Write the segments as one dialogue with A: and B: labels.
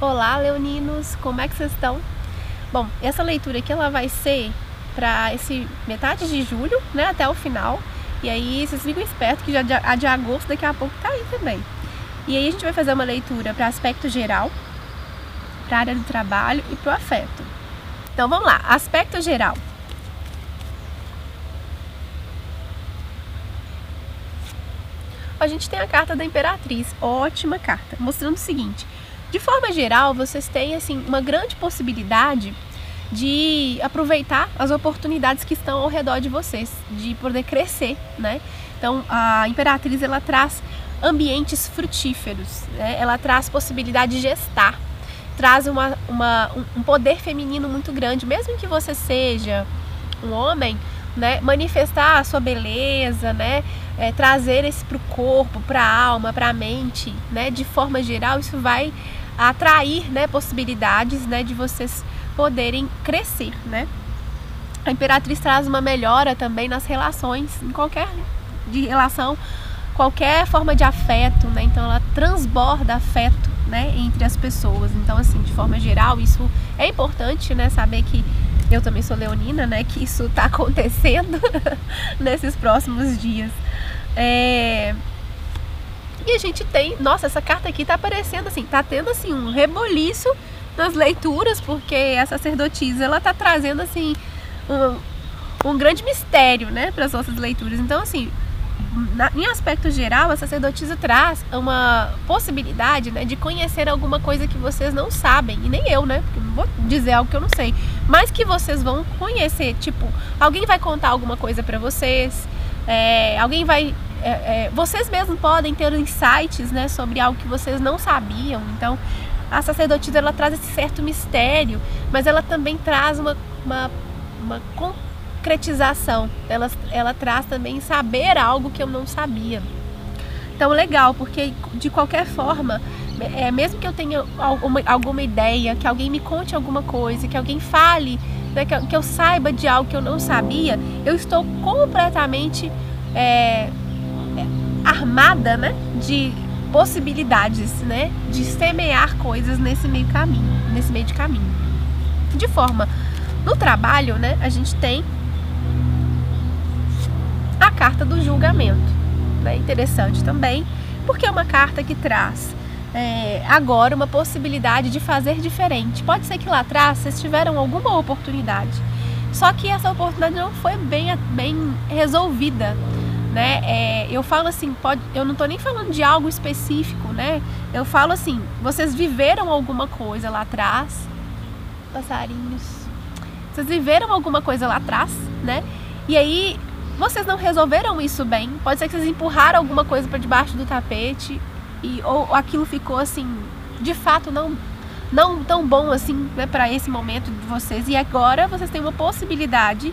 A: Olá, leoninos, como é que vocês estão? Bom, essa leitura aqui ela vai ser para esse metade de julho, né, até o final. E aí vocês ficam espertos que já a de agosto daqui a pouco tá aí também. E aí a gente vai fazer uma leitura para aspecto geral, para área do trabalho e para o afeto. Então vamos lá, aspecto geral. A gente tem a carta da Imperatriz, ótima carta, mostrando o seguinte: de forma geral, vocês têm assim uma grande possibilidade de aproveitar as oportunidades que estão ao redor de vocês, de poder crescer, né? Então, a Imperatriz ela traz ambientes frutíferos, né? ela traz possibilidade de gestar, traz uma, uma, um poder feminino muito grande, mesmo que você seja um homem, né? manifestar a sua beleza, né? É, trazer isso para o corpo, para a alma, para a mente, né? de forma geral, isso vai atrair né, possibilidades né, de vocês poderem crescer. Né? A Imperatriz traz uma melhora também nas relações, em qualquer de relação, qualquer forma de afeto, né? Então ela transborda afeto, né, entre as pessoas. Então assim, de forma geral, isso é importante, né, saber que eu também sou leonina, né, que isso está acontecendo nesses próximos dias. É, e a gente tem, nossa, essa carta aqui tá aparecendo assim, tá tendo assim um reboliço nas leituras, porque a sacerdotisa ela tá trazendo assim um, um grande mistério, né, para as nossas leituras. Então assim, na, em aspecto geral, a sacerdotisa traz uma possibilidade né, de conhecer alguma coisa que vocês não sabem, e nem eu, né? Porque não vou dizer algo que eu não sei, mas que vocês vão conhecer. Tipo, alguém vai contar alguma coisa para vocês, é, alguém vai é, é, vocês mesmos podem ter insights né, sobre algo que vocês não sabiam. Então, a sacerdotisa ela traz esse certo mistério, mas ela também traz uma, uma, uma concretização. Ela, ela traz também saber algo que eu não sabia. Então, legal, porque de qualquer forma, é, mesmo que eu tenha alguma, alguma ideia, que alguém me conte alguma coisa, que alguém fale, né, que, que eu saiba de algo que eu não sabia, eu estou completamente. É, armada, né, de possibilidades, né, de semear coisas nesse meio caminho, nesse meio de caminho. De forma, no trabalho, né, a gente tem a carta do julgamento, né, interessante também, porque é uma carta que traz é, agora uma possibilidade de fazer diferente. Pode ser que lá atrás vocês tiveram alguma oportunidade, só que essa oportunidade não foi bem, bem resolvida né? É, eu falo assim, pode, eu não estou nem falando de algo específico, né? Eu falo assim, vocês viveram alguma coisa lá atrás, passarinhos, vocês viveram alguma coisa lá atrás, né? E aí vocês não resolveram isso bem. Pode ser que vocês empurraram alguma coisa para debaixo do tapete e ou aquilo ficou assim, de fato não não tão bom assim, né, para esse momento de vocês. E agora vocês têm uma possibilidade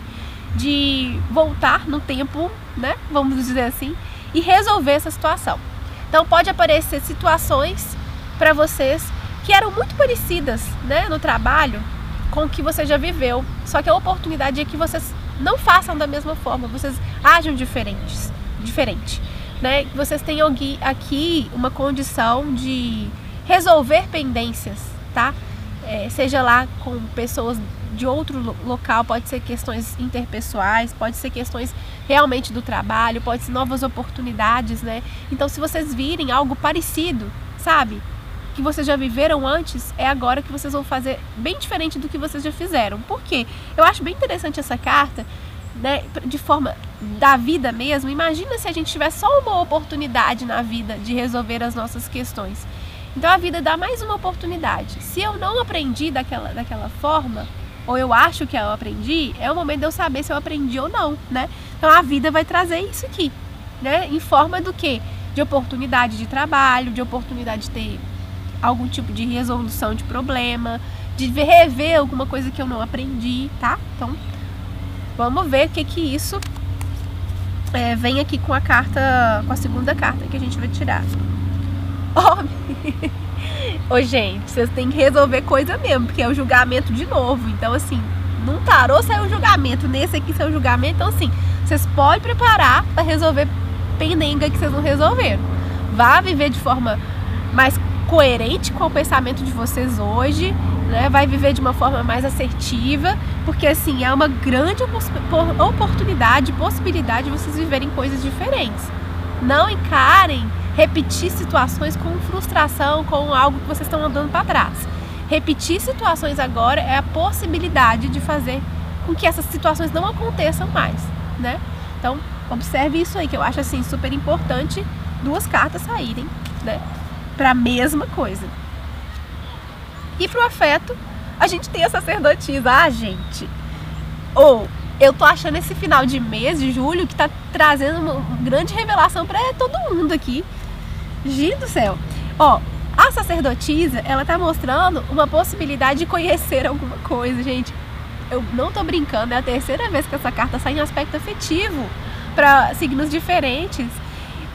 A: de voltar no tempo, né? Vamos dizer assim, e resolver essa situação. Então pode aparecer situações para vocês que eram muito parecidas, né, no trabalho com o que você já viveu. Só que a oportunidade é que vocês não façam da mesma forma, vocês ajam diferentes, diferente, né? Vocês tenham aqui uma condição de resolver pendências, tá? É, seja lá com pessoas de outro local, pode ser questões interpessoais, pode ser questões realmente do trabalho, pode ser novas oportunidades, né? Então, se vocês virem algo parecido, sabe? Que vocês já viveram antes, é agora que vocês vão fazer bem diferente do que vocês já fizeram. Por quê? Eu acho bem interessante essa carta, né? De forma da vida mesmo. Imagina se a gente tivesse só uma oportunidade na vida de resolver as nossas questões. Então a vida dá mais uma oportunidade. Se eu não aprendi daquela, daquela forma, ou eu acho que eu aprendi, é o momento de eu saber se eu aprendi ou não, né? Então a vida vai trazer isso aqui, né? Em forma do que? De oportunidade de trabalho, de oportunidade de ter algum tipo de resolução de problema, de rever alguma coisa que eu não aprendi, tá? Então vamos ver o que que isso é, vem aqui com a carta, com a segunda carta que a gente vai tirar. Oh, Ô, gente, vocês têm que resolver coisa mesmo, porque é o julgamento de novo. Então, assim, num tarô saiu o julgamento, nesse aqui saiu o julgamento. Então, assim, vocês podem preparar para resolver pendenga que vocês não resolveram. Vá viver de forma mais coerente com o pensamento de vocês hoje, né? Vai viver de uma forma mais assertiva, porque assim é uma grande oportunidade, possibilidade de vocês viverem coisas diferentes. Não encarem repetir situações com frustração, com algo que vocês estão andando para trás. Repetir situações agora é a possibilidade de fazer com que essas situações não aconteçam mais, né? Então, observe isso aí que eu acho assim super importante duas cartas saírem, né? Para a mesma coisa. E pro afeto, a gente tem a sacerdotisa, ah, gente. Ou eu tô achando esse final de mês de julho que tá trazendo uma grande revelação para todo mundo aqui. Gente do céu. Ó, a sacerdotisa, ela tá mostrando uma possibilidade de conhecer alguma coisa, gente. Eu não tô brincando, é a terceira vez que essa carta sai em aspecto afetivo para signos diferentes.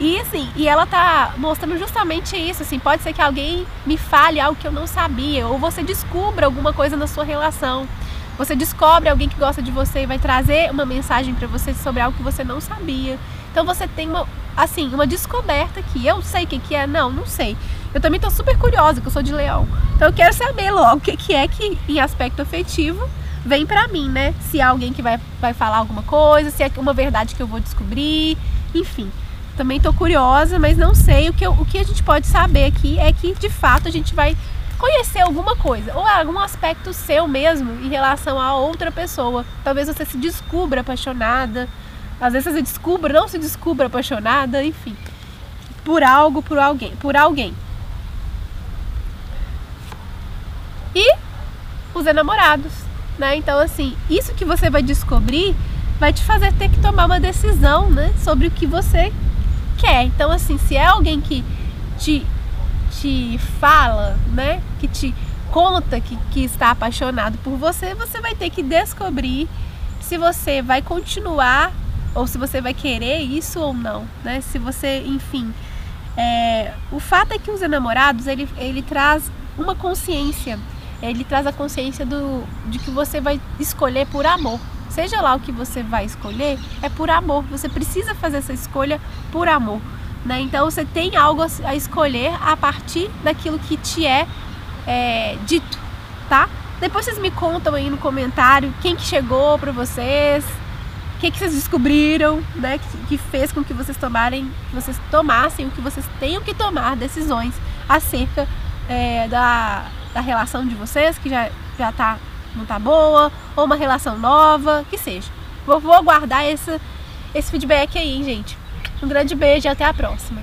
A: E assim, e ela tá mostrando justamente isso, assim, pode ser que alguém me fale algo que eu não sabia, ou você descubra alguma coisa na sua relação. Você descobre alguém que gosta de você e vai trazer uma mensagem para você sobre algo que você não sabia. Então você tem uma, assim, uma descoberta aqui. Eu sei o que, que é? Não, não sei. Eu também tô super curiosa, que eu sou de leão. Então eu quero saber logo o que, que é que, em aspecto afetivo, vem pra mim, né? Se é alguém que vai, vai falar alguma coisa, se é uma verdade que eu vou descobrir, enfim também estou curiosa, mas não sei. O que, eu, o que a gente pode saber aqui é que de fato a gente vai conhecer alguma coisa, ou algum aspecto seu mesmo em relação a outra pessoa. Talvez você se descubra apaixonada, às vezes você descubra, não se descubra apaixonada, enfim, por algo, por alguém, por alguém. E os enamorados, né? Então assim, isso que você vai descobrir vai te fazer ter que tomar uma decisão, né, sobre o que você quer. Então, assim, se é alguém que te, te fala, né? Que te conta que, que está apaixonado por você, você vai ter que descobrir se você vai continuar ou se você vai querer isso ou não, né? Se você, enfim. É, o fato é que os enamorados ele, ele traz uma consciência, ele traz a consciência do, de que você vai escolher por amor, seja lá o que você vai escolher, é por amor. Você precisa fazer essa escolha por amor. Né? Então você tem algo a escolher a partir daquilo que te é, é dito, tá? Depois vocês me contam aí no comentário quem que chegou para vocês, o que, que vocês descobriram, né? Que, que fez com que vocês tomarem, que vocês tomassem o que vocês tenham que tomar decisões acerca é, da, da relação de vocês, que já, já tá não tá boa, ou uma relação nova, que seja. Vou, vou aguardar esse, esse feedback aí, gente. Um grande beijo e até a próxima.